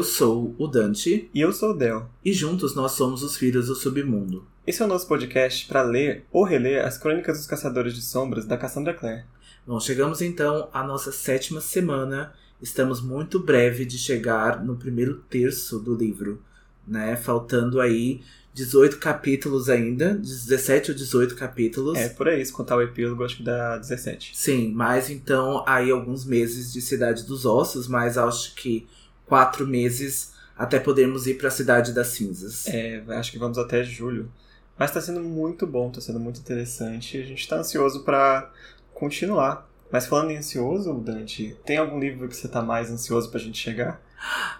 Eu sou o Dante. E eu sou o Del. E juntos nós somos os Filhos do Submundo. Esse é o nosso podcast para ler ou reler as Crônicas dos Caçadores de Sombras da Cassandra Clare. Bom, chegamos então à nossa sétima semana. Estamos muito breve de chegar no primeiro terço do livro, né? Faltando aí 18 capítulos ainda, 17 ou 18 capítulos. É, por aí, se contar o epílogo, acho que dá 17. Sim, mas então aí alguns meses de Cidade dos Ossos, mas acho que quatro meses até podermos ir para a Cidade das Cinzas. É, acho que vamos até julho. Mas tá sendo muito bom, tá sendo muito interessante. A gente tá ansioso para continuar. Mas falando em ansioso, Dante, tem algum livro que você tá mais ansioso pra gente chegar?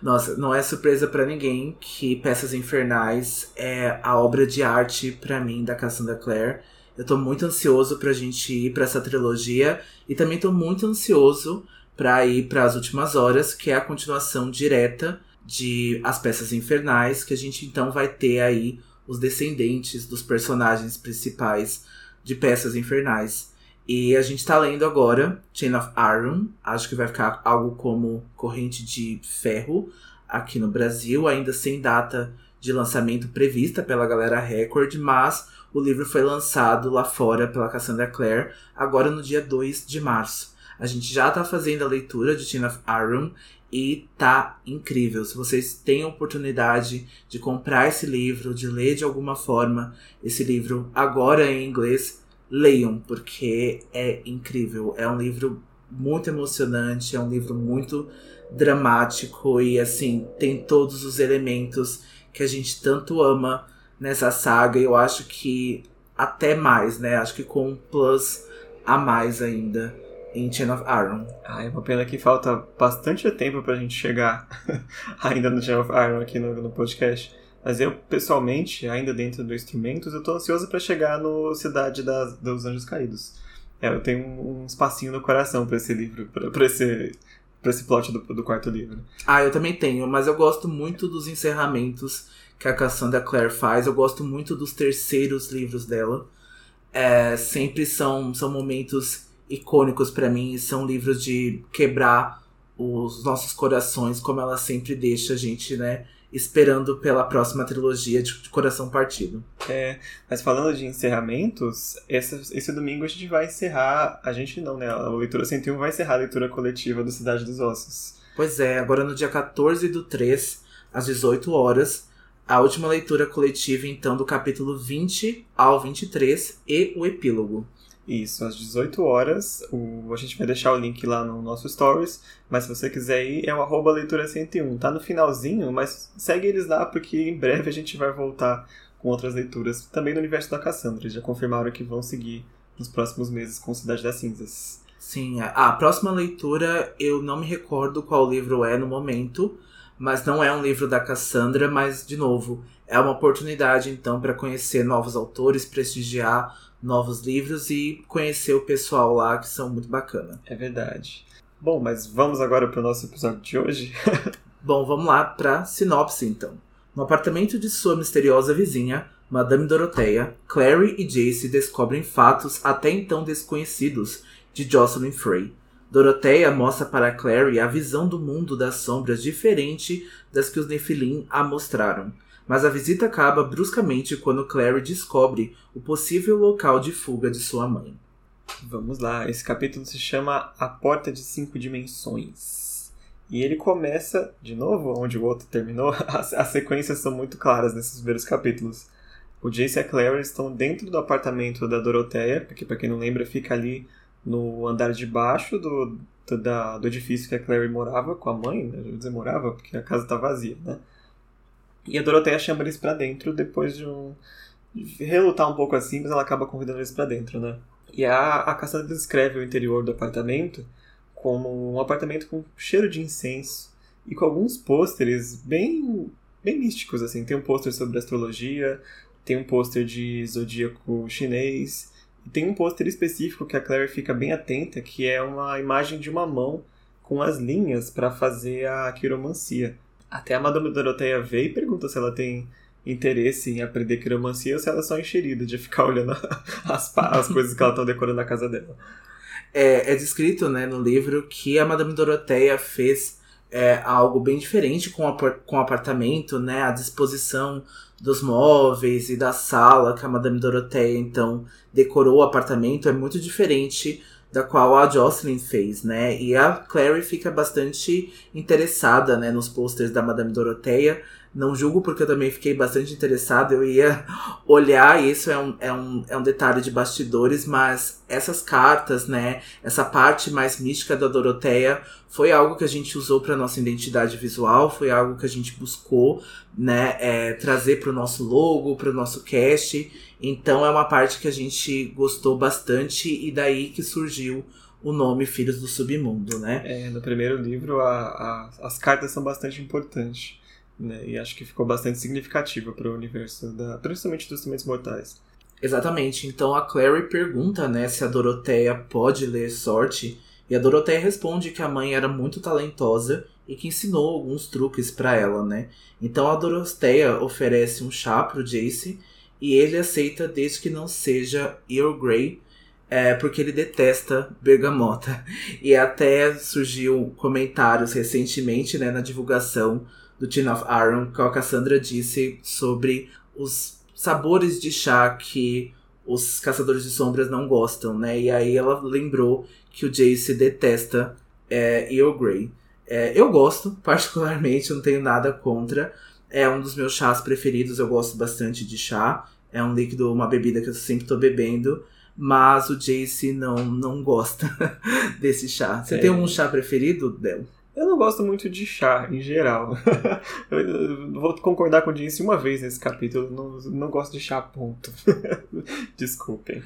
Nossa, não é surpresa para ninguém que Peças Infernais é a obra de arte para mim da Cassandra Clare. Eu tô muito ansioso pra gente ir para essa trilogia e também tô muito ansioso para ir para as últimas horas, que é a continuação direta de As Peças Infernais, que a gente então vai ter aí os descendentes dos personagens principais de Peças Infernais. E a gente tá lendo agora Chain of Iron, acho que vai ficar algo como Corrente de Ferro aqui no Brasil, ainda sem data de lançamento prevista pela galera Record, mas o livro foi lançado lá fora pela Cassandra Clare agora no dia 2 de março. A gente já tá fazendo a leitura de Chain of Iron e tá incrível. Se vocês têm a oportunidade de comprar esse livro, de ler de alguma forma esse livro agora em inglês, leiam, porque é incrível. É um livro muito emocionante, é um livro muito dramático e assim, tem todos os elementos que a gente tanto ama nessa saga. Eu acho que até mais, né? Acho que com um plus a mais ainda em Chain of Iron. Ah, é uma pena que falta bastante tempo pra gente chegar ainda no Chain of Iron aqui no, no podcast. Mas eu, pessoalmente, ainda dentro do Instrumentos, eu tô ansioso para chegar no Cidade das, dos Anjos Caídos. É, eu tenho um, um espacinho no coração para esse livro, para esse, pra esse plot do, do quarto livro. Ah, eu também tenho, mas eu gosto muito dos encerramentos que a Cassandra Clare faz. Eu gosto muito dos terceiros livros dela. É, sempre são, são momentos icônicos para mim. São livros de quebrar os nossos corações, como ela sempre deixa a gente, né? esperando pela próxima trilogia de, de Coração Partido. É, mas falando de encerramentos, esse, esse domingo a gente vai encerrar, a gente não, né? A Leitura 101 vai encerrar a leitura coletiva do Cidade dos Ossos. Pois é, agora no dia 14 do 3, às 18 horas, a última leitura coletiva, então, do capítulo 20 ao 23 e o epílogo. Isso, às 18 horas. O, a gente vai deixar o link lá no nosso Stories. Mas se você quiser ir, é o arroba leitura 101. Tá no finalzinho, mas segue eles lá porque em breve a gente vai voltar com outras leituras. Também no universo da Cassandra. Eles já confirmaram que vão seguir nos próximos meses com Cidade das Cinzas. Sim, a próxima leitura eu não me recordo qual livro é no momento, mas não é um livro da Cassandra, mas de novo, é uma oportunidade então para conhecer novos autores, prestigiar novos livros e conhecer o pessoal lá que são muito bacana. É verdade. Bom, mas vamos agora para o nosso episódio de hoje? Bom, vamos lá para sinopse então. No apartamento de sua misteriosa vizinha, Madame Doroteia, Clary e Jace descobrem fatos até então desconhecidos de Jocelyn Frey. Doroteia mostra para Clary a visão do mundo das sombras diferente das que os Nephilim a mostraram. Mas a visita acaba bruscamente quando Clary descobre o possível local de fuga de sua mãe. Vamos lá, esse capítulo se chama A Porta de Cinco Dimensões. E ele começa, de novo, onde o outro terminou, as, as sequências são muito claras nesses primeiros capítulos. O Jace e a Clary estão dentro do apartamento da Doroteia, que para quem não lembra fica ali no andar de baixo do, do, da, do edifício que a Clary morava com a mãe, né? Eu dizer morava porque a casa está vazia, né? E a Doroteia chama eles para dentro depois de um. Relutar um pouco assim, mas ela acaba convidando eles para dentro, né? E a, a Cassandra descreve o interior do apartamento como um apartamento com cheiro de incenso e com alguns pôsteres bem, bem místicos, assim. Tem um pôster sobre astrologia, tem um pôster de zodíaco chinês, e tem um pôster específico que a Claire fica bem atenta, que é uma imagem de uma mão com as linhas para fazer a quiromancia. Até a Madame Doroteia vê e pergunta se ela tem interesse em aprender quiromancia ou se ela é só encherida de ficar olhando as, as coisas que ela está decorando na casa dela. É, é descrito né, no livro que a Madame Doroteia fez é, algo bem diferente com, a, com o apartamento, né? A disposição dos móveis e da sala que a Madame Doroteia então decorou o apartamento é muito diferente da qual a Jocelyn fez, né? E a Clary fica bastante interessada, né, nos posters da Madame Doroteia, não julgo porque eu também fiquei bastante interessado, eu ia olhar, e isso é um, é, um, é um detalhe de bastidores, mas essas cartas, né, essa parte mais mística da Doroteia foi algo que a gente usou para nossa identidade visual, foi algo que a gente buscou, né, é, trazer para o nosso logo, para o nosso cast. Então é uma parte que a gente gostou bastante e daí que surgiu o nome Filhos do Submundo, né? É, no primeiro livro a, a, as cartas são bastante importantes. Né? E acho que ficou bastante significativa para o universo, da, principalmente dos Sementes Mortais. Exatamente. Então a Clary pergunta, né, se a Doroteia pode ler sorte, e a Doroteia responde que a mãe era muito talentosa e que ensinou alguns truques para ela, né? Então a Doroteia oferece um chá pro Jace e ele aceita desde que não seja Earl Grey, é, porque ele detesta bergamota. E até surgiu comentários recentemente, né, na divulgação do Tin of Iron, que a Cassandra disse sobre os sabores de chá que os caçadores de sombras não gostam, né? E aí ela lembrou que o Jace detesta é, Earl Grey. É, eu gosto, particularmente, não tenho nada contra. É um dos meus chás preferidos, eu gosto bastante de chá. É um líquido, uma bebida que eu sempre tô bebendo. Mas o Jace não, não gosta desse chá. Você é. tem um chá preferido, Del? Eu não gosto muito de chá, em geral. eu vou concordar com o Jinx uma vez nesse capítulo. Não, não gosto de chá, ponto. Desculpem.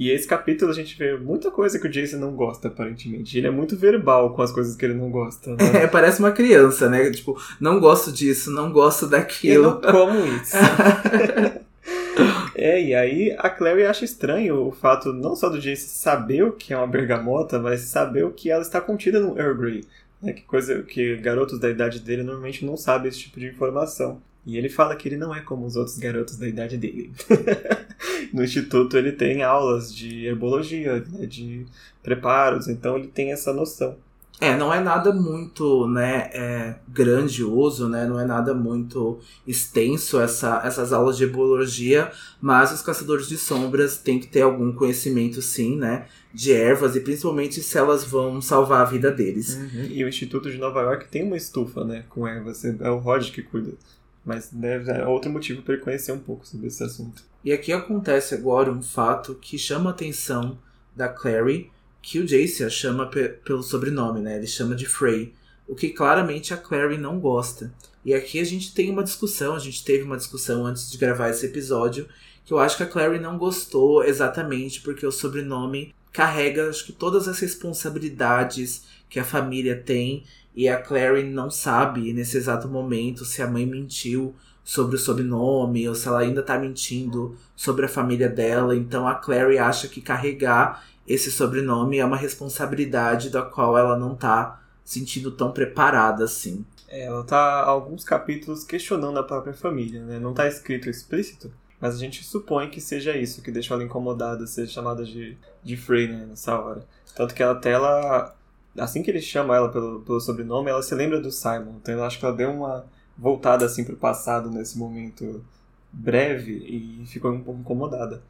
E esse capítulo a gente vê muita coisa que o Jason não gosta, aparentemente. Ele é muito verbal com as coisas que ele não gosta. Né? É, parece uma criança, né? Tipo, não gosto disso, não gosto daquilo. Eu não como isso. é, e aí a Clary acha estranho o fato não só do Jason saber o que é uma bergamota, mas saber o que ela está contida no Earl Grey. Né, que coisa que garotos da idade dele normalmente não sabem esse tipo de informação. E ele fala que ele não é como os outros garotos da idade dele. no instituto ele tem aulas de herbologia, né, de preparos, então ele tem essa noção. É, não é nada muito, né, é, grandioso, né, não é nada muito extenso essa, essas aulas de herbologia, mas os caçadores de sombras têm que ter algum conhecimento sim, né, de ervas e principalmente se elas vão salvar a vida deles. Uhum. E o Instituto de Nova York tem uma estufa, né, com ervas, é o Rod que cuida. Mas deve, é outro motivo para ele conhecer um pouco sobre esse assunto. E aqui acontece agora um fato que chama a atenção da Clary, que o Jace a chama pelo sobrenome, né? Ele chama de Frey, o que claramente a Clary não gosta. E aqui a gente tem uma discussão, a gente teve uma discussão antes de gravar esse episódio, que eu acho que a Clary não gostou exatamente porque o sobrenome carrega acho que todas as responsabilidades que a família tem e a Clary não sabe nesse exato momento se a mãe mentiu sobre o sobrenome ou se ela ainda tá mentindo sobre a família dela. Então a Clary acha que carregar esse sobrenome é uma responsabilidade da qual ela não tá sentindo tão preparada assim. É, ela tá alguns capítulos questionando a própria família, né? Não tá escrito explícito, mas a gente supõe que seja isso que deixou ela incomodada, ser chamada de, de Frey, né, nessa hora. Tanto que até ela, assim que ele chama ela pelo, pelo sobrenome, ela se lembra do Simon. Então eu acho que ela deu uma voltada assim pro passado nesse momento breve e ficou um pouco incomodada.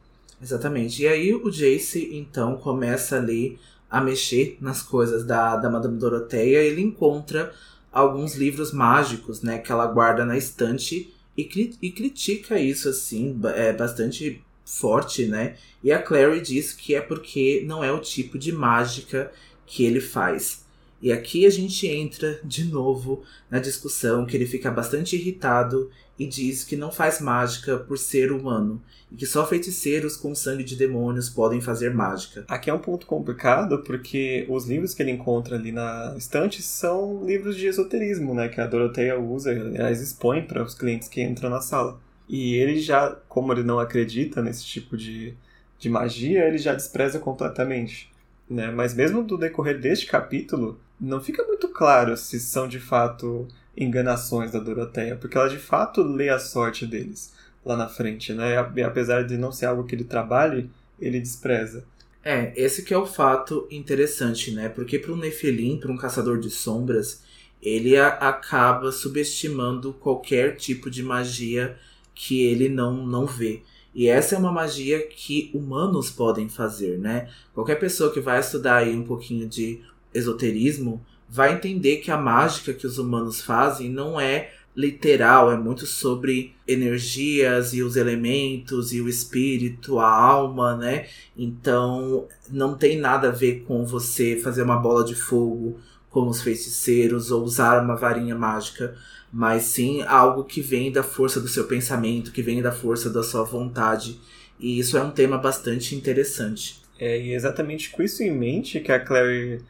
Exatamente. E aí o Jace, então, começa ali a mexer nas coisas da, da Madame Doroteia. Ele encontra alguns livros mágicos, né, que ela guarda na estante e, cri e critica isso, assim, é bastante forte, né? E a Clary diz que é porque não é o tipo de mágica que ele faz. E aqui a gente entra de novo na discussão que ele fica bastante irritado e diz que não faz mágica por ser humano e que só feiticeiros com sangue de demônios podem fazer mágica. Aqui é um ponto complicado porque os livros que ele encontra ali na estante são livros de esoterismo, né, que a Doroteia usa, aliás, expõe para os clientes que entram na sala. E ele já, como ele não acredita nesse tipo de, de magia, ele já despreza completamente. Né? Mas mesmo do decorrer deste capítulo, não fica muito claro se são de fato enganações da Doroteia, porque ela de fato lê a sorte deles lá na frente, né? Apesar de não ser algo que ele trabalhe, ele despreza. É, esse que é o fato interessante, né? Porque para um Nefilim, para um caçador de sombras, ele acaba subestimando qualquer tipo de magia que ele não, não vê. E essa é uma magia que humanos podem fazer, né? Qualquer pessoa que vai estudar aí um pouquinho de esoterismo vai entender que a mágica que os humanos fazem não é literal, é muito sobre energias e os elementos e o espírito, a alma, né? Então não tem nada a ver com você fazer uma bola de fogo como os feiticeiros ou usar uma varinha mágica, mas sim algo que vem da força do seu pensamento, que vem da força da sua vontade. E isso é um tema bastante interessante. É, é exatamente com isso em mente que a Clary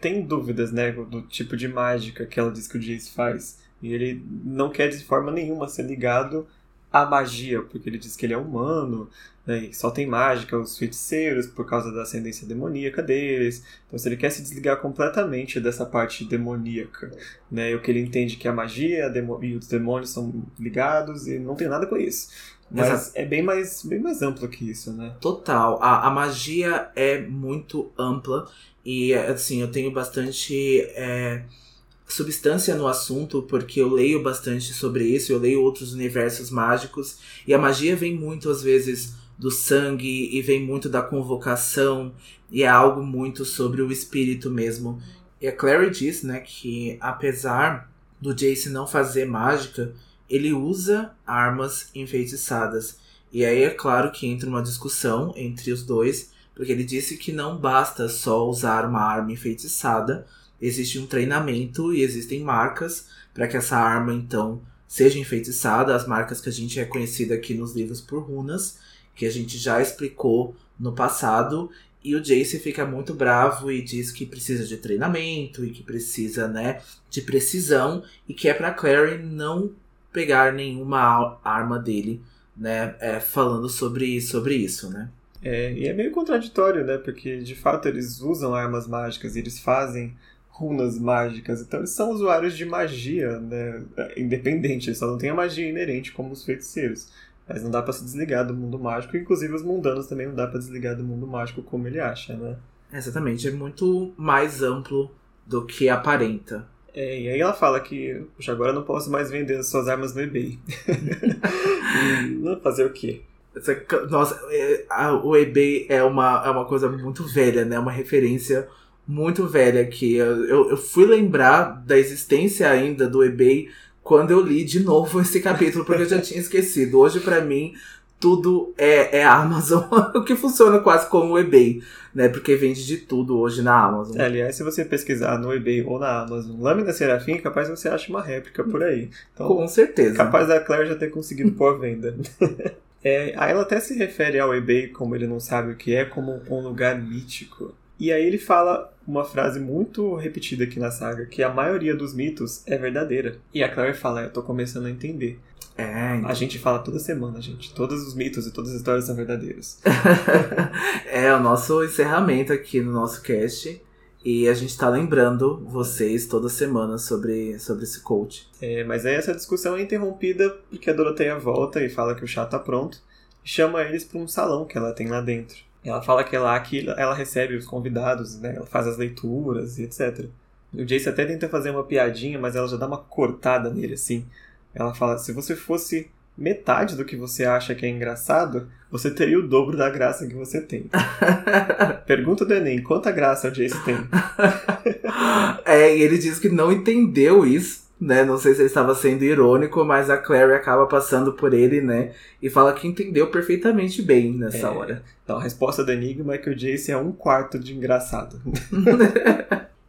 tem dúvidas, né, do tipo de mágica que ela diz que o Jace faz. E ele não quer de forma nenhuma ser ligado à magia, porque ele diz que ele é humano, né, e só tem mágica os feiticeiros por causa da ascendência demoníaca deles. Então, se ele quer se desligar completamente dessa parte demoníaca, né, o que ele entende que a magia e os demônios são ligados e não tem nada com isso. Mas Exato. é bem mais, bem mais amplo que isso, né? Total. A, a magia é muito ampla e, assim, eu tenho bastante. É substância no assunto, porque eu leio bastante sobre isso, eu leio outros universos mágicos, e a magia vem muito, às vezes, do sangue, e vem muito da convocação, e é algo muito sobre o espírito mesmo. E a Clary diz, né, que apesar do Jace não fazer mágica, ele usa armas enfeitiçadas. E aí é claro que entra uma discussão entre os dois, porque ele disse que não basta só usar uma arma enfeitiçada, existe um treinamento e existem marcas para que essa arma então seja enfeitiçada, as marcas que a gente é conhecida aqui nos livros por runas, que a gente já explicou no passado, e o Jace fica muito bravo e diz que precisa de treinamento e que precisa, né, de precisão e que é para Clary não pegar nenhuma arma dele, né, é, falando sobre, sobre isso, né. É, e é meio contraditório, né, porque de fato eles usam armas mágicas e eles fazem runas mágicas. Então eles são usuários de magia, né? Independente, eles só não têm a magia inerente como os feiticeiros. Mas não dá para se desligar do mundo mágico, inclusive os mundanos também não dá para desligar do mundo mágico como ele acha, né? Exatamente, é muito mais amplo do que aparenta. É, e aí ela fala que Puxa, agora eu não posso mais vender suas armas no eBay. fazer o quê? Nossa, é, o eBay é uma, é uma coisa muito velha, né? Uma referência muito velha aqui. Eu, eu fui lembrar da existência ainda do eBay quando eu li de novo esse capítulo, porque eu já tinha esquecido. Hoje, para mim, tudo é, é Amazon, o que funciona quase como o eBay, né? Porque vende de tudo hoje na Amazon. É, aliás, se você pesquisar no eBay ou na Amazon, Lâmina Serafim, capaz você acha uma réplica por aí. Então, Com certeza. Capaz da Claire já ter conseguido pôr a venda. é, aí ela até se refere ao eBay, como ele não sabe o que é, como um lugar mítico. E aí ele fala uma frase muito repetida aqui na saga, que a maioria dos mitos é verdadeira. E a Claire fala, eu tô começando a entender. É, então... A gente fala toda semana, gente. Todos os mitos e todas as histórias são verdadeiros. é o nosso encerramento aqui no nosso cast. E a gente tá lembrando vocês toda semana sobre, sobre esse coach. É, mas aí essa discussão é interrompida porque a Doroteia volta e fala que o chá tá pronto. E chama eles para um salão que ela tem lá dentro. Ela fala que é lá que ela recebe os convidados, né? Ela faz as leituras e etc. O Jace até tenta fazer uma piadinha, mas ela já dá uma cortada nele, assim. Ela fala: se você fosse metade do que você acha que é engraçado, você teria o dobro da graça que você tem. Pergunta do Enem: quanta graça o Jace tem? é, e ele diz que não entendeu isso né? Não sei se ele estava sendo irônico, mas a Clary acaba passando por ele, né? E fala que entendeu perfeitamente bem nessa é, hora. Então a resposta do enigma é que o Jace é um quarto de engraçado.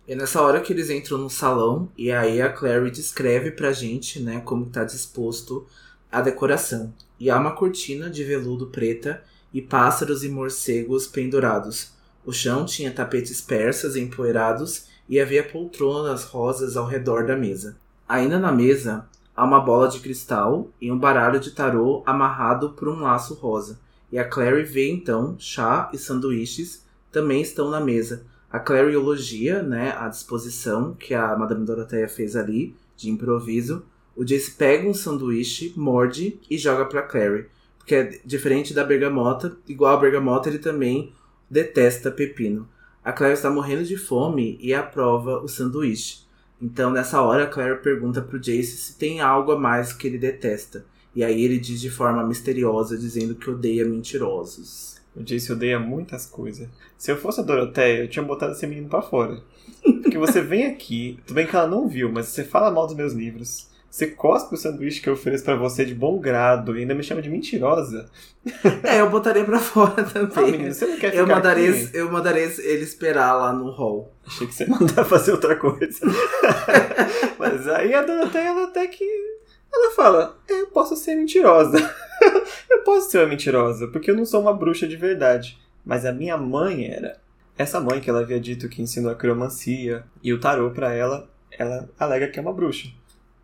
é nessa hora que eles entram no salão e aí a Clary descreve pra gente, né, como está disposto a decoração. E há uma cortina de veludo preta e pássaros e morcegos pendurados. O chão tinha tapetes persas empoeirados e havia poltronas rosas ao redor da mesa. Ainda na mesa, há uma bola de cristal e um baralho de tarô amarrado por um laço rosa. E a Clary vê então chá e sanduíches também estão na mesa. A Clary elogia né, a disposição que a Madame Doroteia fez ali, de improviso. O Jace pega um sanduíche, morde e joga para Clary. Porque é diferente da bergamota, igual a bergamota, ele também detesta pepino. A Clary está morrendo de fome e aprova o sanduíche. Então, nessa hora, a Claire pergunta pro Jace se tem algo a mais que ele detesta. E aí ele diz de forma misteriosa, dizendo que odeia mentirosos. O Jace odeia muitas coisas. Se eu fosse a Doroteia, eu tinha botado esse menino pra fora. Porque você vem aqui, tudo bem que ela não viu, mas você fala mal dos meus livros. Você cospe o sanduíche que eu ofereço para você de bom grado e ainda me chama de mentirosa. É, eu botaria pra fora também. Ah, menino, você não quer eu ficar mandaria, aqui? eu mandaria ele esperar lá no hall. Achei que você ia mandar fazer outra coisa. Mas aí a Doroteia, ela até que... Ela fala, "É, eu posso ser mentirosa. eu posso ser uma mentirosa, porque eu não sou uma bruxa de verdade. Mas a minha mãe era. Essa mãe que ela havia dito que ensinou a cromancia e o tarô pra ela, ela alega que é uma bruxa.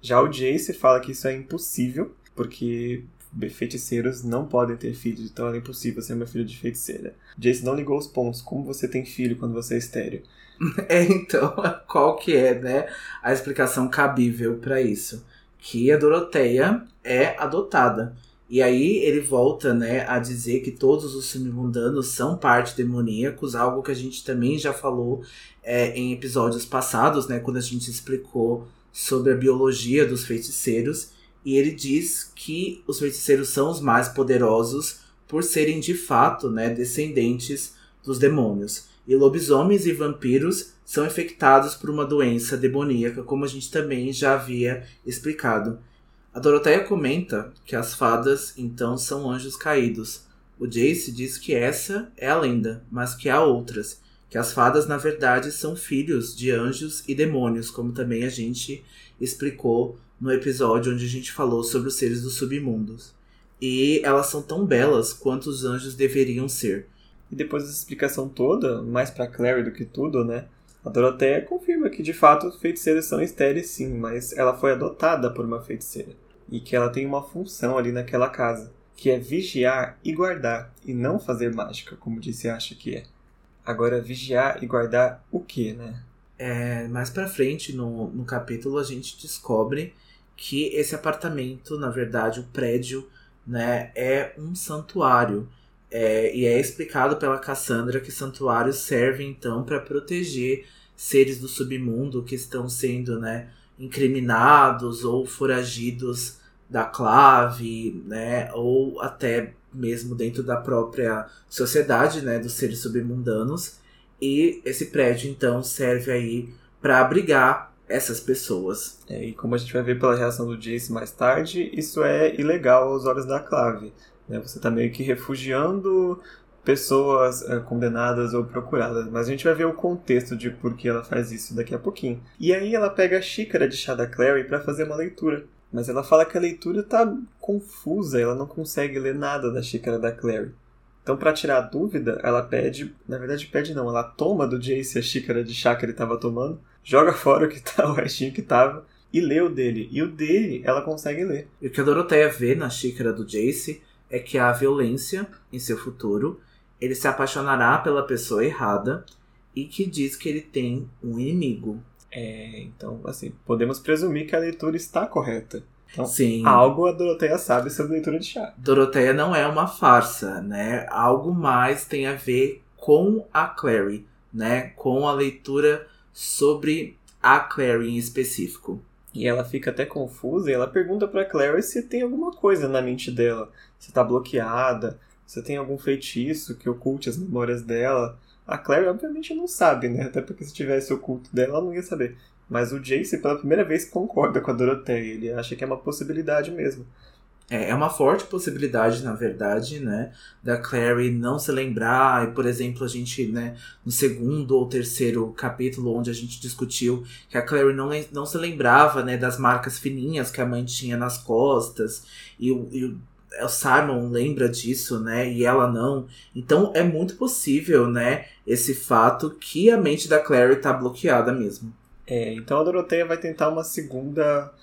Já o Jace fala que isso é impossível, porque feiticeiros não podem ter filhos, então é impossível ser uma filha de feiticeira. Jace não ligou os pontos. Como você tem filho quando você é estéreo? É, então, qual que é, né, a explicação cabível pra isso? Que a Doroteia é adotada. E aí ele volta, né, a dizer que todos os submundanos são parte demoníacos, algo que a gente também já falou é, em episódios passados, né, quando a gente explicou sobre a biologia dos feiticeiros. E ele diz que os feiticeiros são os mais poderosos por serem de fato, né, descendentes dos demônios. E lobisomens e vampiros são infectados por uma doença demoníaca, como a gente também já havia explicado. A Doroteia comenta que as fadas então são anjos caídos. O Jace diz que essa é a lenda, mas que há outras, que as fadas na verdade são filhos de anjos e demônios, como também a gente explicou no episódio onde a gente falou sobre os seres dos submundos. E elas são tão belas quanto os anjos deveriam ser. E depois dessa explicação toda, mais pra Clary do que tudo, né? A Doroteia confirma que de fato feiticeiros são estéreis sim, mas ela foi adotada por uma feiticeira. E que ela tem uma função ali naquela casa, que é vigiar e guardar, e não fazer mágica, como disse acha que é. Agora, vigiar e guardar o que, né? É, mais pra frente no, no capítulo a gente descobre que esse apartamento, na verdade, o prédio, né, é um santuário. É, e é explicado pela Cassandra que santuários servem então para proteger seres do submundo que estão sendo né, incriminados ou foragidos da clave, né, ou até mesmo dentro da própria sociedade né, dos seres submundanos. E esse prédio então serve aí para abrigar essas pessoas. É, e como a gente vai ver pela reação do Jace mais tarde, isso é ilegal aos olhos da clave. Né? Você está meio que refugiando pessoas é, condenadas ou procuradas. Mas a gente vai ver o contexto de por que ela faz isso daqui a pouquinho. E aí ela pega a xícara de chá da Clary para fazer uma leitura. Mas ela fala que a leitura tá confusa, ela não consegue ler nada da xícara da Clary. Então, para tirar a dúvida, ela pede, na verdade pede não, ela toma do Jace a xícara de chá que ele estava tomando, joga fora o que tá, o restinho que tava e lê o dele. E o dele ela consegue ler. E o que a Doroteia vê na xícara do Jace é que há violência em seu futuro, ele se apaixonará pela pessoa errada e que diz que ele tem um inimigo. É, então, assim, podemos presumir que a leitura está correta. Então, Sim. algo a Doroteia sabe sobre leitura de chá. Doroteia não é uma farsa, né? Algo mais tem a ver com a Clary, né? Com a leitura sobre a Clary em específico. E ela fica até confusa e ela pergunta pra Clary se tem alguma coisa na mente dela. Se tá bloqueada, se tem algum feitiço que oculte as memórias dela. A Clary obviamente não sabe, né? Até porque se tivesse oculto dela, ela não ia saber. Mas o Jace, pela primeira vez, concorda com a Doroteia. Ele acha que é uma possibilidade mesmo. É, é uma forte possibilidade, na verdade, né? Da Clary não se lembrar. E, por exemplo, a gente, né, no segundo ou terceiro capítulo, onde a gente discutiu que a Clary não, não se lembrava, né, das marcas fininhas que a mãe tinha nas costas. E o, o, Simon lembra disso, né? E ela não. Então é muito possível, né? Esse fato que a mente da Clary tá bloqueada mesmo. É, então a Doroteia vai tentar uma segunda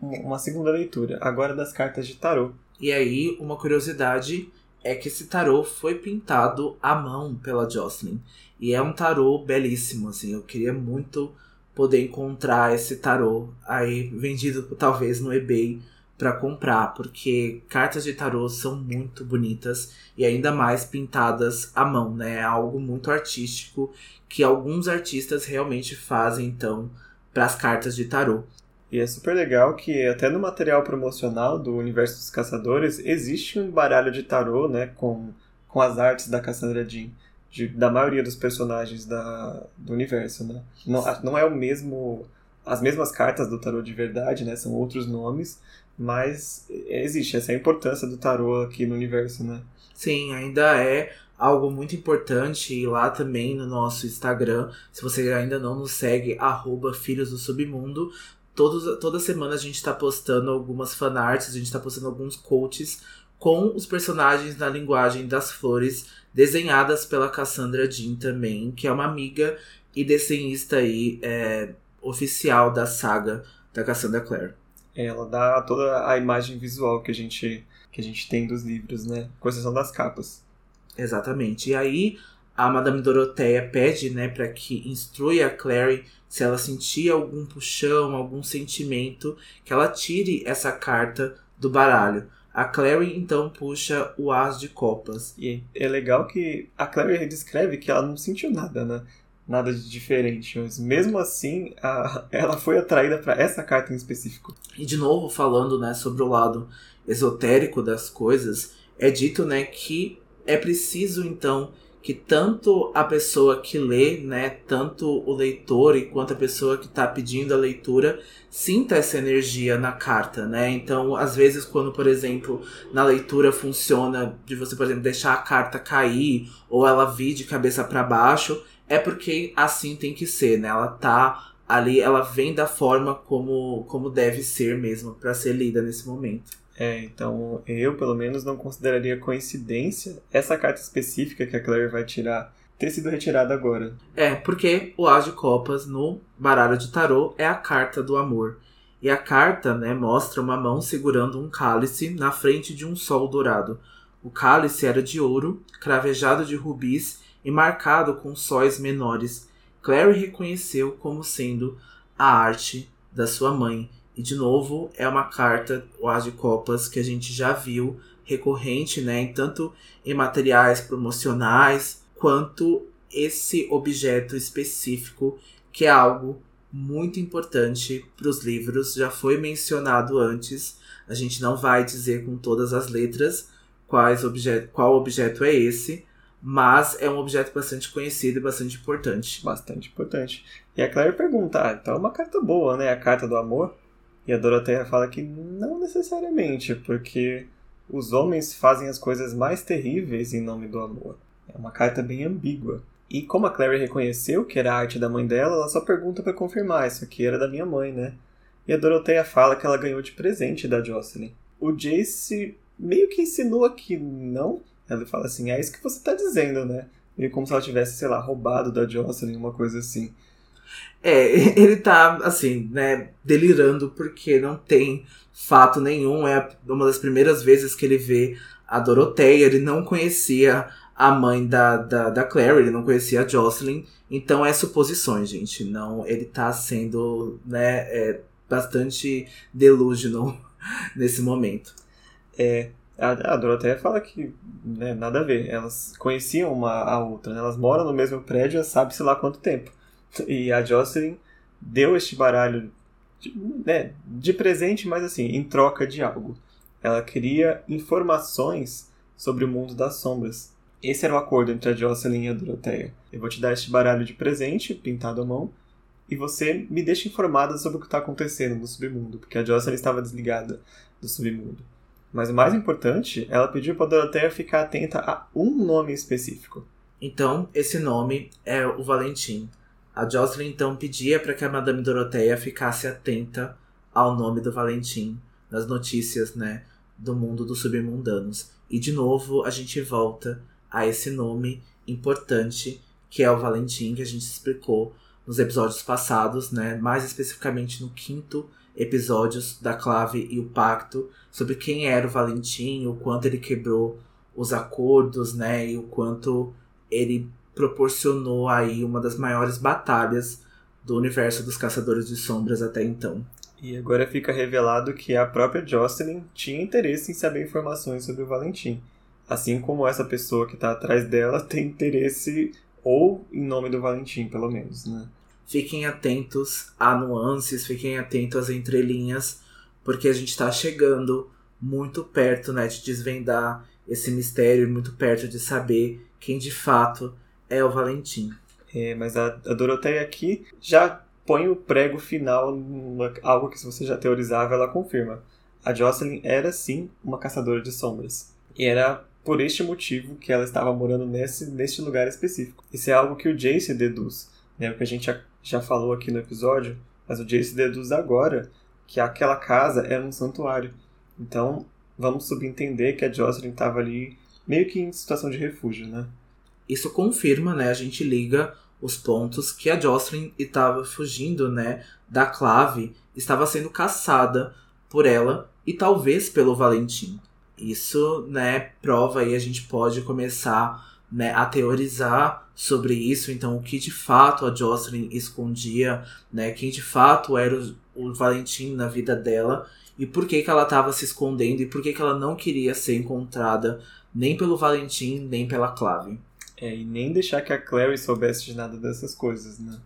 uma segunda leitura, agora das cartas de tarô. E aí, uma curiosidade é que esse tarô foi pintado à mão pela Jocelyn. E é um tarô belíssimo, assim. Eu queria muito poder encontrar esse tarô aí vendido talvez no eBay para comprar, porque cartas de tarô são muito bonitas e ainda mais pintadas à mão, né? É algo muito artístico que alguns artistas realmente fazem então para as cartas de tarô. E é super legal que até no material promocional do Universo dos Caçadores existe um baralho de tarô, né, com, com as artes da Cassandra Jean, de, da maioria dos personagens da, do universo, né. Não, não é o mesmo, as mesmas cartas do tarô de verdade, né, são outros nomes, mas existe essa é importância do tarô aqui no universo, né. Sim, ainda é algo muito importante e lá também no nosso Instagram, se você ainda não nos segue, arroba Filhos do Submundo, Todos, toda semana a gente está postando algumas fanarts, a gente está postando alguns coaches com os personagens na linguagem das flores, desenhadas pela Cassandra Jean também, que é uma amiga e desenhista aí, é, oficial da saga da Cassandra Clare. Ela dá toda a imagem visual que a gente, que a gente tem dos livros, né? Com exceção das capas. Exatamente. E aí, a Madame Doroteia pede, né, para que instrua a Clary se ela sentir algum puxão, algum sentimento, que ela tire essa carta do baralho. A Clary então puxa o As de Copas. E é legal que a Clary descreve que ela não sentiu nada, né? Nada de diferente, mas mesmo assim a, ela foi atraída para essa carta em específico. E de novo falando, né, sobre o lado esotérico das coisas, é dito, né, que é preciso então que tanto a pessoa que lê, né, tanto o leitor e quanto a pessoa que está pedindo a leitura sinta essa energia na carta, né? Então, às vezes, quando, por exemplo, na leitura funciona de você, por exemplo, deixar a carta cair ou ela vir de cabeça para baixo, é porque assim tem que ser, né? Ela tá ali, ela vem da forma como como deve ser mesmo para ser lida nesse momento. É, então eu, pelo menos, não consideraria coincidência essa carta específica que a Claire vai tirar ter sido retirada agora. É, porque o As de Copas no baralho de tarô é a carta do amor. E a carta, né, mostra uma mão segurando um cálice na frente de um sol dourado. O cálice era de ouro, cravejado de rubis e marcado com sóis menores. Clary reconheceu como sendo a arte da sua mãe e de novo, é uma carta, o As de Copas, que a gente já viu recorrente, né? Tanto em materiais promocionais, quanto esse objeto específico, que é algo muito importante para os livros. Já foi mencionado antes. A gente não vai dizer com todas as letras quais objeto, qual objeto é esse, mas é um objeto bastante conhecido e bastante importante. Bastante importante. E a Claire pergunta: ah, então é uma carta boa, né? A carta do amor. E a Doroteia fala que não necessariamente, porque os homens fazem as coisas mais terríveis em nome do amor. É uma carta bem ambígua. E como a Clary reconheceu que era a arte da mãe dela, ela só pergunta para confirmar, isso aqui era da minha mãe, né? E a Doroteia fala que ela ganhou de presente da Jocelyn. O Jace meio que insinua que não. Ela fala assim, é isso que você tá dizendo, né? Meio como se ela tivesse, sei lá, roubado da Jocelyn, uma coisa assim. É, ele tá, assim, né, delirando porque não tem fato nenhum. É uma das primeiras vezes que ele vê a Doroteia. Ele não conhecia a mãe da, da, da Claire, ele não conhecia a Jocelyn. Então é suposições, gente. Não, ele tá sendo, né, é, bastante delusional nesse momento. É, a, a Doroteia fala que né, nada a ver. Elas conheciam uma a outra, né? elas moram no mesmo prédio, sabe-se lá quanto tempo. E a Jocelyn deu este baralho de, né, de presente, mas assim, em troca de algo. Ela queria informações sobre o mundo das sombras. Esse era o acordo entre a Jocelyn e a Doroteia. Eu vou te dar este baralho de presente, pintado à mão, e você me deixa informada sobre o que está acontecendo no submundo, porque a Jocelyn estava desligada do submundo. Mas o mais importante, ela pediu para Doroteia ficar atenta a um nome específico. Então, esse nome é o Valentim. A Jocelyn então pedia para que a Madame Doroteia ficasse atenta ao nome do Valentim nas notícias, né, do mundo dos submundanos. E de novo a gente volta a esse nome importante que é o Valentim que a gente explicou nos episódios passados, né, mais especificamente no quinto episódio da Clave e o Pacto, sobre quem era o Valentim, o quanto ele quebrou os acordos, né, e o quanto ele proporcionou aí uma das maiores batalhas do universo dos Caçadores de Sombras até então. E agora fica revelado que a própria Jocelyn tinha interesse em saber informações sobre o Valentim. Assim como essa pessoa que está atrás dela tem interesse, ou em nome do Valentim, pelo menos, né? Fiquem atentos a nuances, fiquem atentos às entrelinhas, porque a gente está chegando muito perto né, de desvendar esse mistério, muito perto de saber quem de fato é o Valentim. É, mas a, a Doroteia aqui já põe o prego final, algo que se você já teorizava, ela confirma. A Jocelyn era sim uma caçadora de sombras. E era por este motivo que ela estava morando nesse, neste lugar específico. Isso é algo que o Jace deduz, né? O que a gente já, falou aqui no episódio, mas o Jace deduz agora que aquela casa era um santuário. Então, vamos subentender que a Jocelyn estava ali meio que em situação de refúgio, né? Isso confirma, né? A gente liga os pontos que a Jocelyn estava fugindo, né, da clave, estava sendo caçada por ela e talvez pelo Valentim. Isso, né, prova e a gente pode começar, né, a teorizar sobre isso, então o que de fato a Jocelyn escondia, né, quem de fato era o, o Valentim na vida dela e por que que ela estava se escondendo e por que que ela não queria ser encontrada nem pelo Valentim, nem pela Clave. É, e nem deixar que a Clary soubesse de nada dessas coisas, né?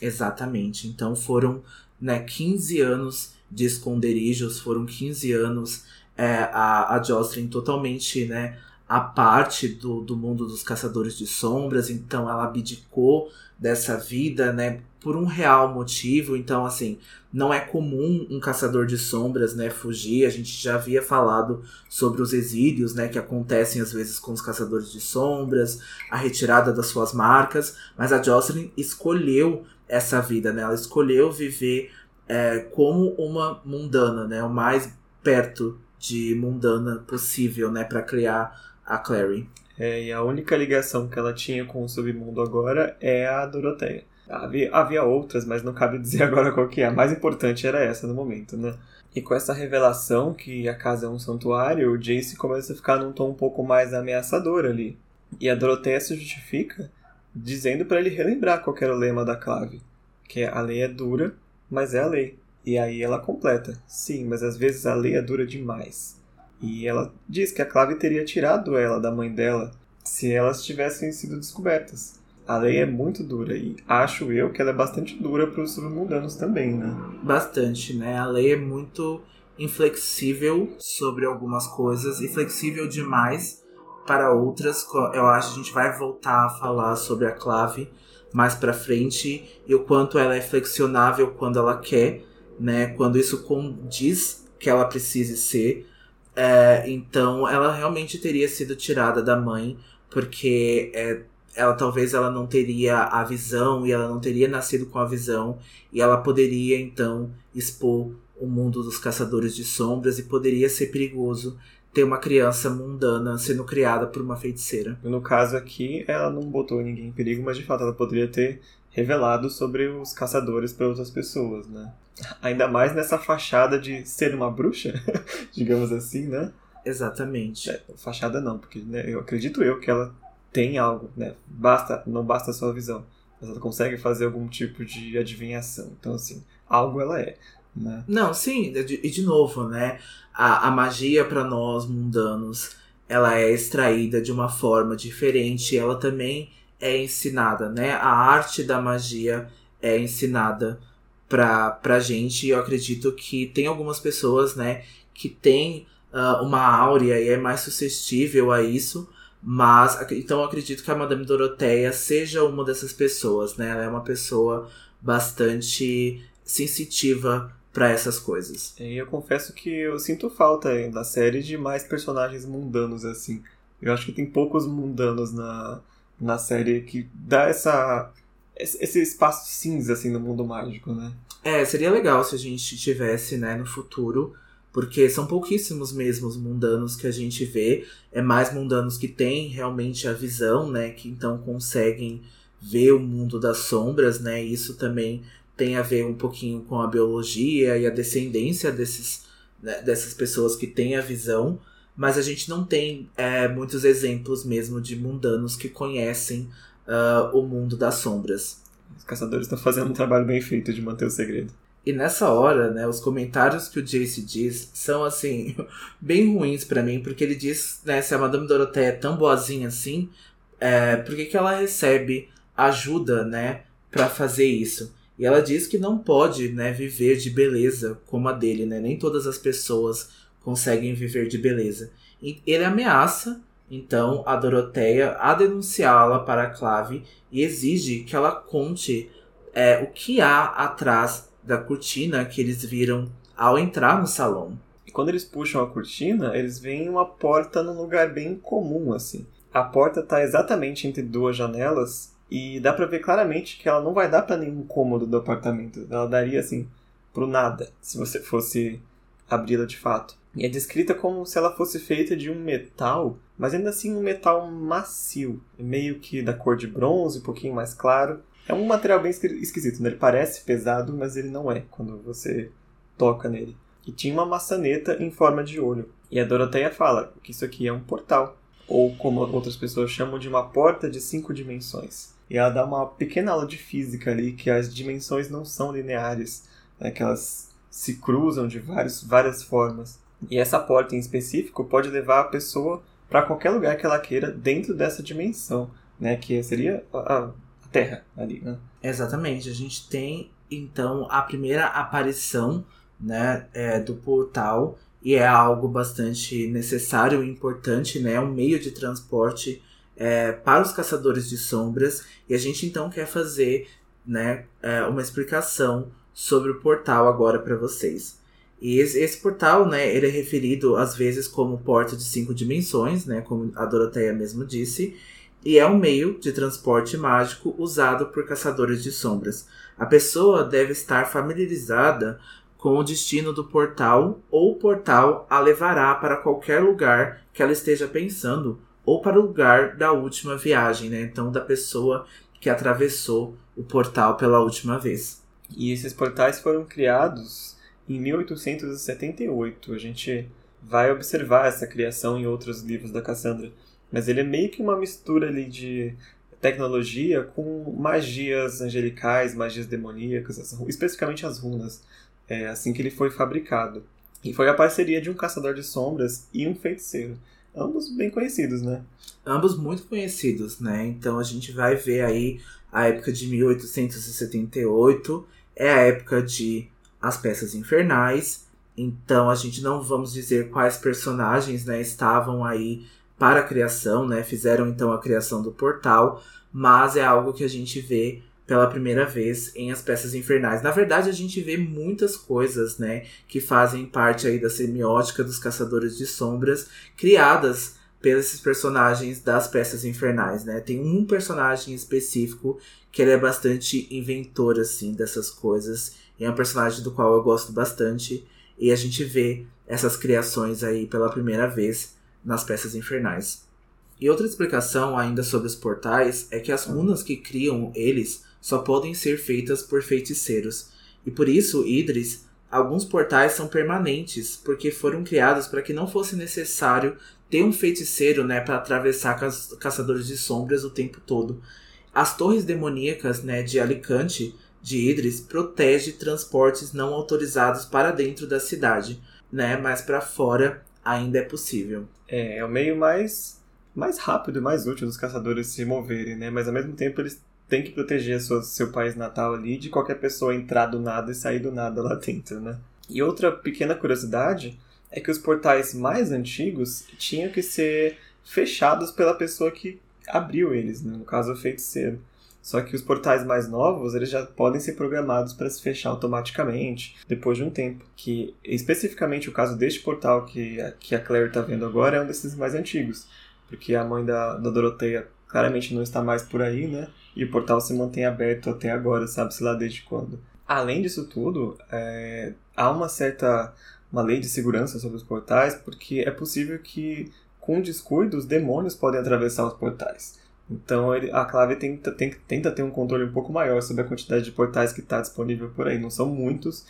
Exatamente. Então foram né, 15 anos de esconderijos, foram 15 anos é, a, a Jocelyn totalmente né, a parte do, do mundo dos caçadores de sombras, então ela abdicou dessa vida, né, por um real motivo. Então, assim, não é comum um caçador de sombras, né, fugir. A gente já havia falado sobre os exílios, né, que acontecem às vezes com os caçadores de sombras, a retirada das suas marcas. Mas a Jocelyn escolheu essa vida, né? Ela escolheu viver é, como uma mundana, né, o mais perto de mundana possível, né, para criar a Clary. É, e a única ligação que ela tinha com o submundo agora é a Doroteia. Havia, havia outras, mas não cabe dizer agora qual que é. A mais importante era essa no momento, né? E com essa revelação que a casa é um santuário, o Jace começa a ficar num tom um pouco mais ameaçador ali. E a Doroteia se justifica dizendo para ele relembrar qual era o lema da clave, que é a lei é dura, mas é a lei. E aí ela completa: sim, mas às vezes a lei é dura demais. E ela diz que a clave teria tirado ela da mãe dela se elas tivessem sido descobertas. A lei é muito dura e acho eu que ela é bastante dura para os submundanos também, né? Bastante, né? A lei é muito inflexível sobre algumas coisas e flexível demais para outras. Eu acho que a gente vai voltar a falar sobre a clave mais para frente e o quanto ela é flexionável quando ela quer, né? Quando isso condiz que ela precise ser é, então ela realmente teria sido tirada da mãe, porque é, ela talvez ela não teria a visão e ela não teria nascido com a visão e ela poderia então expor o mundo dos caçadores de sombras e poderia ser perigoso ter uma criança mundana sendo criada por uma feiticeira. No caso aqui, ela não botou ninguém em perigo, mas de fato ela poderia ter revelado sobre os caçadores para outras pessoas, né? Ainda mais nessa fachada de ser uma bruxa, digamos assim, né? Exatamente. É, fachada não, porque né, eu acredito eu que ela tem algo, né? Basta, não basta a sua visão, mas ela consegue fazer algum tipo de adivinhação. Então, assim, algo ela é. Né? Não, sim, e de, de novo, né? A, a magia para nós mundanos, ela é extraída de uma forma diferente. Ela também é ensinada, né? A arte da magia é ensinada pra, pra gente. Eu acredito que tem algumas pessoas, né, que tem uh, uma áurea e é mais suscetível a isso. Mas, então eu acredito que a Madame Doroteia seja uma dessas pessoas, né? Ela é uma pessoa bastante sensitiva para essas coisas. E eu confesso que eu sinto falta da série de mais personagens mundanos, assim. Eu acho que tem poucos mundanos na, na série que dá essa esse espaço cinza assim no mundo mágico, né? É, seria legal se a gente tivesse, né, no futuro, porque são pouquíssimos mesmo os mundanos que a gente vê, é mais mundanos que têm realmente a visão, né, que então conseguem ver o mundo das sombras, né? Isso também tem a ver um pouquinho com a biologia e a descendência desses, né, dessas pessoas que têm a visão, mas a gente não tem é, muitos exemplos mesmo de mundanos que conhecem uh, o mundo das sombras. Os caçadores estão fazendo um trabalho bem feito de manter o segredo. E nessa hora, né, os comentários que o Jace diz são, assim, bem ruins para mim, porque ele diz, né, se a Madame Dorothea é tão boazinha assim, é, por que, que ela recebe ajuda, né, para fazer isso? E ela diz que não pode, né, viver de beleza como a dele, né? Nem todas as pessoas conseguem viver de beleza. E ele ameaça, então, a Doroteia a denunciá-la para a Clave e exige que ela conte é, o que há atrás da cortina que eles viram ao entrar no salão. E quando eles puxam a cortina, eles veem uma porta num lugar bem comum, assim. A porta está exatamente entre duas janelas e dá para ver claramente que ela não vai dar para nenhum cômodo do apartamento. Ela daria assim pro nada se você fosse abri-la de fato. E é descrita como se ela fosse feita de um metal, mas ainda assim um metal macio, meio que da cor de bronze, um pouquinho mais claro. É um material bem esquisito, né? Ele parece pesado, mas ele não é quando você toca nele. E tinha uma maçaneta em forma de olho. E a Doroteia fala que isso aqui é um portal, ou como outras pessoas chamam de uma porta de cinco dimensões. E ela dá uma pequena aula de física ali, que as dimensões não são lineares, né? que elas se cruzam de vários, várias formas. E essa porta em específico pode levar a pessoa para qualquer lugar que ela queira dentro dessa dimensão, né? Que seria a, a Terra ali, né? Exatamente. A gente tem então a primeira aparição, né, é, do portal e é algo bastante necessário e importante, né? Um meio de transporte é, para os caçadores de sombras e a gente então quer fazer, né, é, uma explicação sobre o portal agora para vocês. E esse, esse, portal, né, ele é referido às vezes como porta de cinco dimensões, né, como a Doroteia mesmo disse, e é um meio de transporte mágico usado por caçadores de sombras. A pessoa deve estar familiarizada com o destino do portal ou o portal a levará para qualquer lugar que ela esteja pensando ou para o lugar da última viagem, né? Então da pessoa que atravessou o portal pela última vez. E esses portais foram criados em 1878. A gente vai observar essa criação em outros livros da Cassandra. Mas ele é meio que uma mistura ali de tecnologia com magias angelicais, magias demoníacas, especificamente as runas. É assim que ele foi fabricado. E foi a parceria de um caçador de sombras e um feiticeiro. Ambos bem conhecidos, né? Ambos muito conhecidos, né? Então a gente vai ver aí a época de 1878 é a época de As Peças Infernais. Então a gente não vamos dizer quais personagens né, estavam aí para a criação, né? Fizeram então a criação do portal, mas é algo que a gente vê pela primeira vez em As Peças Infernais. Na verdade, a gente vê muitas coisas, né, que fazem parte aí da semiótica dos Caçadores de Sombras, criadas pelos personagens das peças infernais, né? Tem um personagem específico que ele é bastante inventor, assim, dessas coisas. É um personagem do qual eu gosto bastante. E a gente vê essas criações aí pela primeira vez nas peças infernais. E outra explicação ainda sobre os portais é que as runas que criam eles só podem ser feitas por feiticeiros. E por isso, Idris, alguns portais são permanentes, porque foram criados para que não fosse necessário ter um feiticeiro, né, para atravessar ca caçadores de sombras o tempo todo. As torres demoníacas, né, de Alicante, de Idris, protege transportes não autorizados para dentro da cidade, né, mas para fora ainda é possível. É, é o meio mais mais rápido e mais útil dos caçadores se moverem, né? Mas ao mesmo tempo eles têm que proteger sua, seu país natal ali de qualquer pessoa entrar do nada e sair do nada lá dentro, né? E outra pequena curiosidade é que os portais mais antigos tinham que ser fechados pela pessoa que abriu eles, né? no caso o feiticeiro. Só que os portais mais novos, eles já podem ser programados para se fechar automaticamente depois de um tempo. Que especificamente o caso deste portal que, que a Claire está vendo agora é um desses mais antigos. Porque a mãe da, da Doroteia claramente não está mais por aí, né? E o portal se mantém aberto até agora, sabe-se lá desde quando. Além disso tudo, é, há uma certa uma lei de segurança sobre os portais, porque é possível que, com descuido, os demônios podem atravessar os portais. Então ele, a Clave tenta, tem, tenta ter um controle um pouco maior sobre a quantidade de portais que está disponível por aí. Não são muitos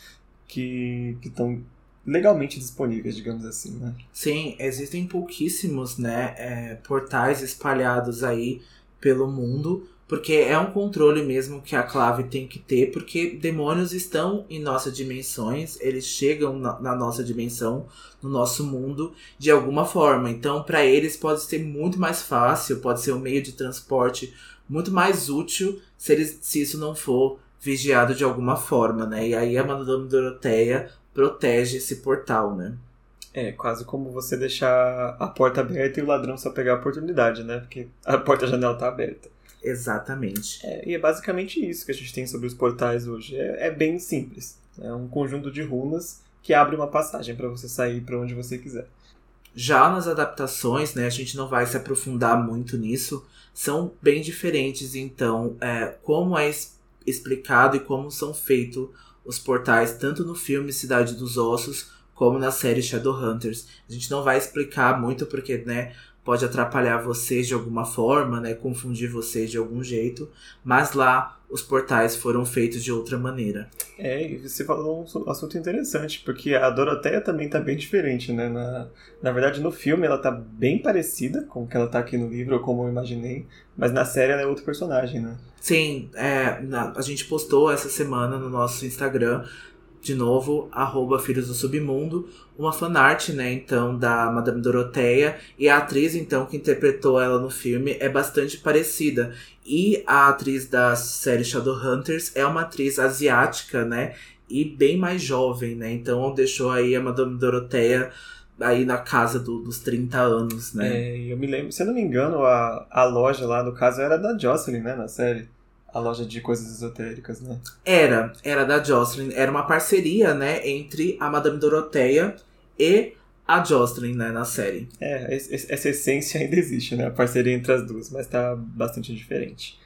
que estão legalmente disponíveis, digamos assim, né? Sim, existem pouquíssimos né, é, portais espalhados aí pelo mundo porque é um controle mesmo que a clave tem que ter, porque demônios estão em nossas dimensões, eles chegam na, na nossa dimensão, no nosso mundo, de alguma forma. Então, para eles pode ser muito mais fácil, pode ser um meio de transporte muito mais útil se, eles, se isso não for vigiado de alguma forma, né? E aí a Madame Doroteia protege esse portal, né? É, quase como você deixar a porta aberta e o ladrão só pegar a oportunidade, né? Porque a porta-janela tá aberta. Exatamente. É, e é basicamente isso que a gente tem sobre os portais hoje. É, é bem simples. É um conjunto de runas que abre uma passagem para você sair para onde você quiser. Já nas adaptações, né, a gente não vai se aprofundar muito nisso, são bem diferentes, então, é, como é explicado e como são feitos os portais, tanto no filme Cidade dos Ossos, como na série Shadowhunters. A gente não vai explicar muito porque, né, pode atrapalhar vocês de alguma forma, né, confundir vocês de algum jeito, mas lá os portais foram feitos de outra maneira. É, e você falou um assunto interessante, porque a Doroteia também tá bem diferente, né? Na, na verdade, no filme ela tá bem parecida com o que ela tá aqui no livro, ou como eu imaginei, mas na série ela é outro personagem, né? Sim, é, na, a gente postou essa semana no nosso Instagram de novo, arroba Filhos do Submundo, uma fanart, né, então, da Madame Doroteia, e a atriz, então, que interpretou ela no filme é bastante parecida. E a atriz da série Shadowhunters é uma atriz asiática, né, e bem mais jovem, né, então deixou aí a Madame Doroteia aí na casa do, dos 30 anos, né. É, eu me lembro, se eu não me engano, a, a loja lá, no caso, era da Jocelyn, né, na série a loja de coisas esotéricas, né? Era, era da Jocelyn. Era uma parceria, né, entre a Madame Doroteia e a Jocelyn, né, na série. É, essa essência ainda existe, né? A parceria entre as duas, mas tá bastante diferente.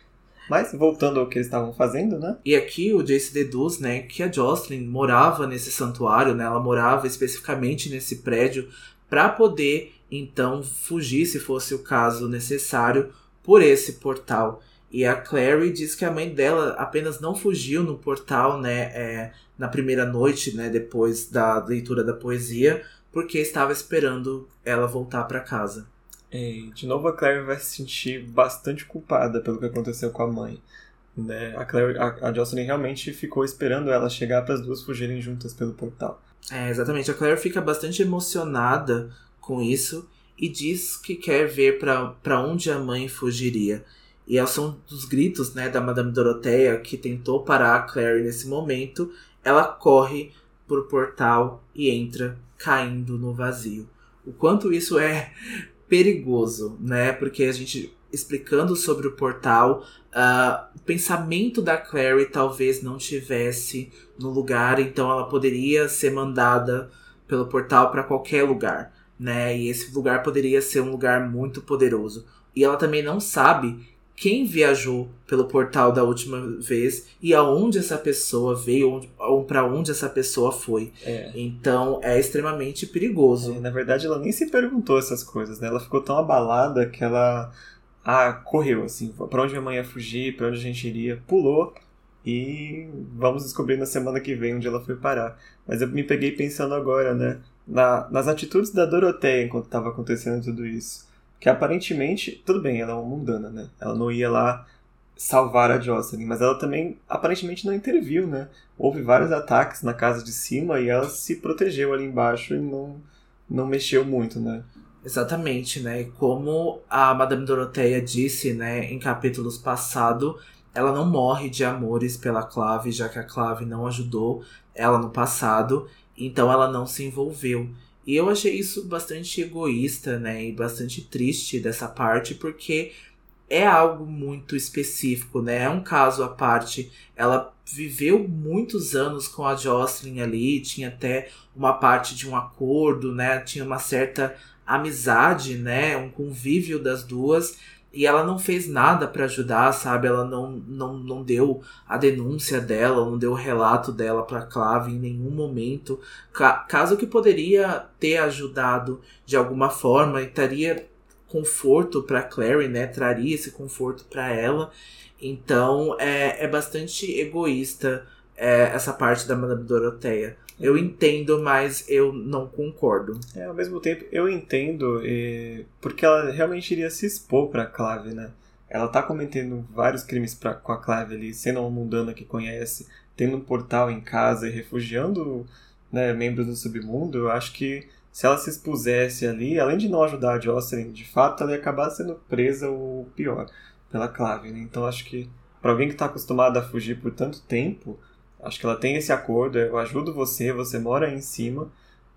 Mas, voltando ao que eles estavam fazendo, né? E aqui o Jace deduz, né, que a Jocelyn morava nesse santuário, né? Ela morava especificamente nesse prédio para poder, então, fugir, se fosse o caso necessário, por esse portal. E a Clary diz que a mãe dela apenas não fugiu no portal, né, é, na primeira noite, né, depois da leitura da poesia, porque estava esperando ela voltar para casa. E, de novo, a Clary vai se sentir bastante culpada pelo que aconteceu com a mãe. Né? A, Clary, a, a Jocelyn realmente ficou esperando ela chegar para as duas fugirem juntas pelo portal. É, exatamente. A Clary fica bastante emocionada com isso e diz que quer ver para onde a mãe fugiria. E ao som dos gritos né, da Madame Doroteia, que tentou parar a Clary nesse momento, ela corre pro portal e entra caindo no vazio. O quanto isso é perigoso, né? Porque a gente explicando sobre o portal, uh, o pensamento da Clary talvez não tivesse no lugar, então ela poderia ser mandada pelo portal para qualquer lugar, né? E esse lugar poderia ser um lugar muito poderoso. E ela também não sabe quem viajou pelo portal da última vez e aonde essa pessoa veio, ou para onde essa pessoa foi. É. Então é extremamente perigoso. É, na verdade, ela nem se perguntou essas coisas, né? Ela ficou tão abalada que ela ah, correu assim, para onde minha mãe ia fugir, para onde a gente iria, pulou e vamos descobrir na semana que vem onde ela foi parar. Mas eu me peguei pensando agora, né? Na, nas atitudes da Doroteia enquanto estava acontecendo tudo isso que aparentemente, tudo bem, ela é uma mundana, né? Ela não ia lá salvar a Jocelyn, mas ela também aparentemente não interviu, né? Houve vários ataques na casa de cima e ela se protegeu ali embaixo e não, não mexeu muito, né? Exatamente, né? E como a Madame Doroteia disse, né, em capítulos passados, ela não morre de amores pela Clave, já que a Clave não ajudou ela no passado, então ela não se envolveu. E eu achei isso bastante egoísta, né? E bastante triste dessa parte, porque é algo muito específico, né? É um caso à parte. Ela viveu muitos anos com a Jocelyn ali, tinha até uma parte de um acordo, né? Tinha uma certa amizade, né? Um convívio das duas. E ela não fez nada para ajudar, sabe? Ela não, não, não deu a denúncia dela, não deu o relato dela para Clave em nenhum momento. Caso que poderia ter ajudado de alguma forma e teria conforto para Clary, né? Traria esse conforto para ela. Então é, é bastante egoísta é, essa parte da Madame Doroteia. Eu entendo, mas eu não concordo. É, ao mesmo tempo, eu entendo porque ela realmente iria se expor pra Clave, né? Ela tá cometendo vários crimes pra, com a Clave ali, sendo uma mundana que conhece, tendo um portal em casa e refugiando né, membros do submundo. Eu acho que se ela se expusesse ali, além de não ajudar a Jocelyn, de fato ela ia acabar sendo presa ou pior pela Clave, né? Então acho que Para alguém que está acostumado a fugir por tanto tempo, acho que ela tem esse acordo, eu ajudo você, você mora aí em cima,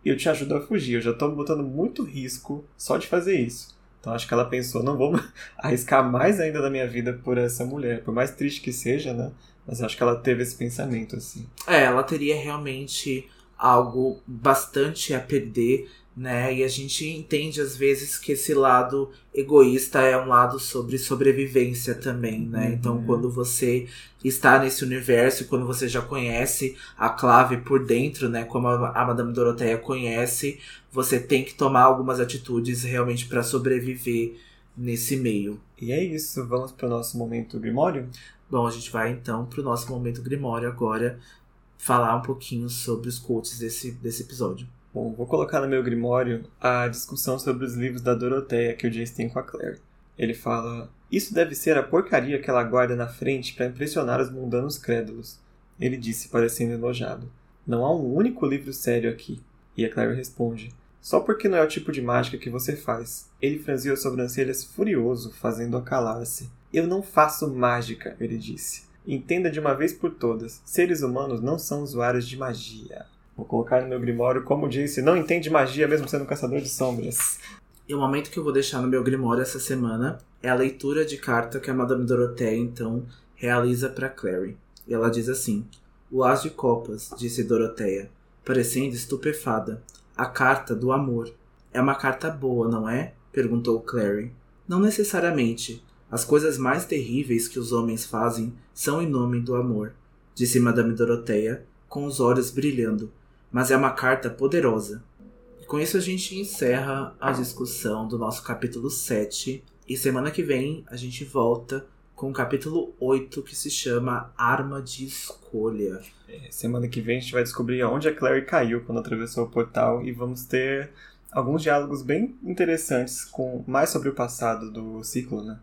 e eu te ajudo a fugir. Eu já estou botando muito risco só de fazer isso. Então acho que ela pensou, não vou arriscar mais ainda da minha vida por essa mulher, por mais triste que seja, né? Mas acho que ela teve esse pensamento assim. É, ela teria realmente algo bastante a perder né? E a gente entende às vezes que esse lado egoísta é um lado sobre sobrevivência também, né? Uhum. Então, quando você está nesse universo, quando você já conhece a clave por dentro, né? Como a Madame Doroteia conhece, você tem que tomar algumas atitudes realmente para sobreviver nesse meio. E é isso, vamos para o nosso momento Grimório? Bom, a gente vai então para o nosso momento Grimório agora falar um pouquinho sobre os quotes desse, desse episódio. Bom, vou colocar no meu grimório a discussão sobre os livros da Doroteia que o Jace tem com a Claire. Ele fala: Isso deve ser a porcaria que ela guarda na frente para impressionar os mundanos crédulos. Ele disse, parecendo enojado: Não há um único livro sério aqui. E a Claire responde: Só porque não é o tipo de mágica que você faz. Ele franziu as sobrancelhas furioso, fazendo-a calar-se. Eu não faço mágica, ele disse. Entenda de uma vez por todas: seres humanos não são usuários de magia. Vou colocar no meu grimório, como disse, não entende magia mesmo sendo caçador de sombras. E o momento que eu vou deixar no meu grimório essa semana é a leitura de carta que a Madame Dorothea, então, realiza para Clary. E ela diz assim: O As de Copas, disse Doroteia, parecendo estupefada. A carta do amor. É uma carta boa, não é? perguntou Clary. Não necessariamente. As coisas mais terríveis que os homens fazem são em nome do amor, disse Madame Doroteia, com os olhos brilhando mas é uma carta poderosa. E com isso a gente encerra a discussão do nosso capítulo 7. E semana que vem a gente volta com o capítulo 8 que se chama Arma de Escolha. É, semana que vem a gente vai descobrir onde a Clary caiu quando atravessou o portal e vamos ter alguns diálogos bem interessantes com mais sobre o passado do ciclo, né?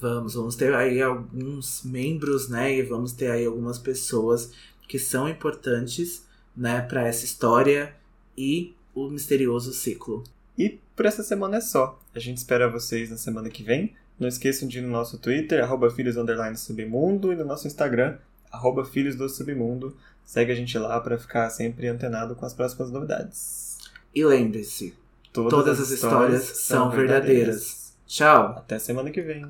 Vamos, vamos ter aí alguns membros, né? E vamos ter aí algumas pessoas que são importantes né, para essa história e o misterioso ciclo. E por essa semana é só. A gente espera vocês na semana que vem. Não esqueçam de ir no nosso Twitter, arroba filhos submundo, e no nosso Instagram, arroba filhos do submundo. Segue a gente lá para ficar sempre antenado com as próximas novidades. E lembre-se, todas, todas, as histórias, histórias são verdadeiras. verdadeiras. Tchau! Até semana que vem.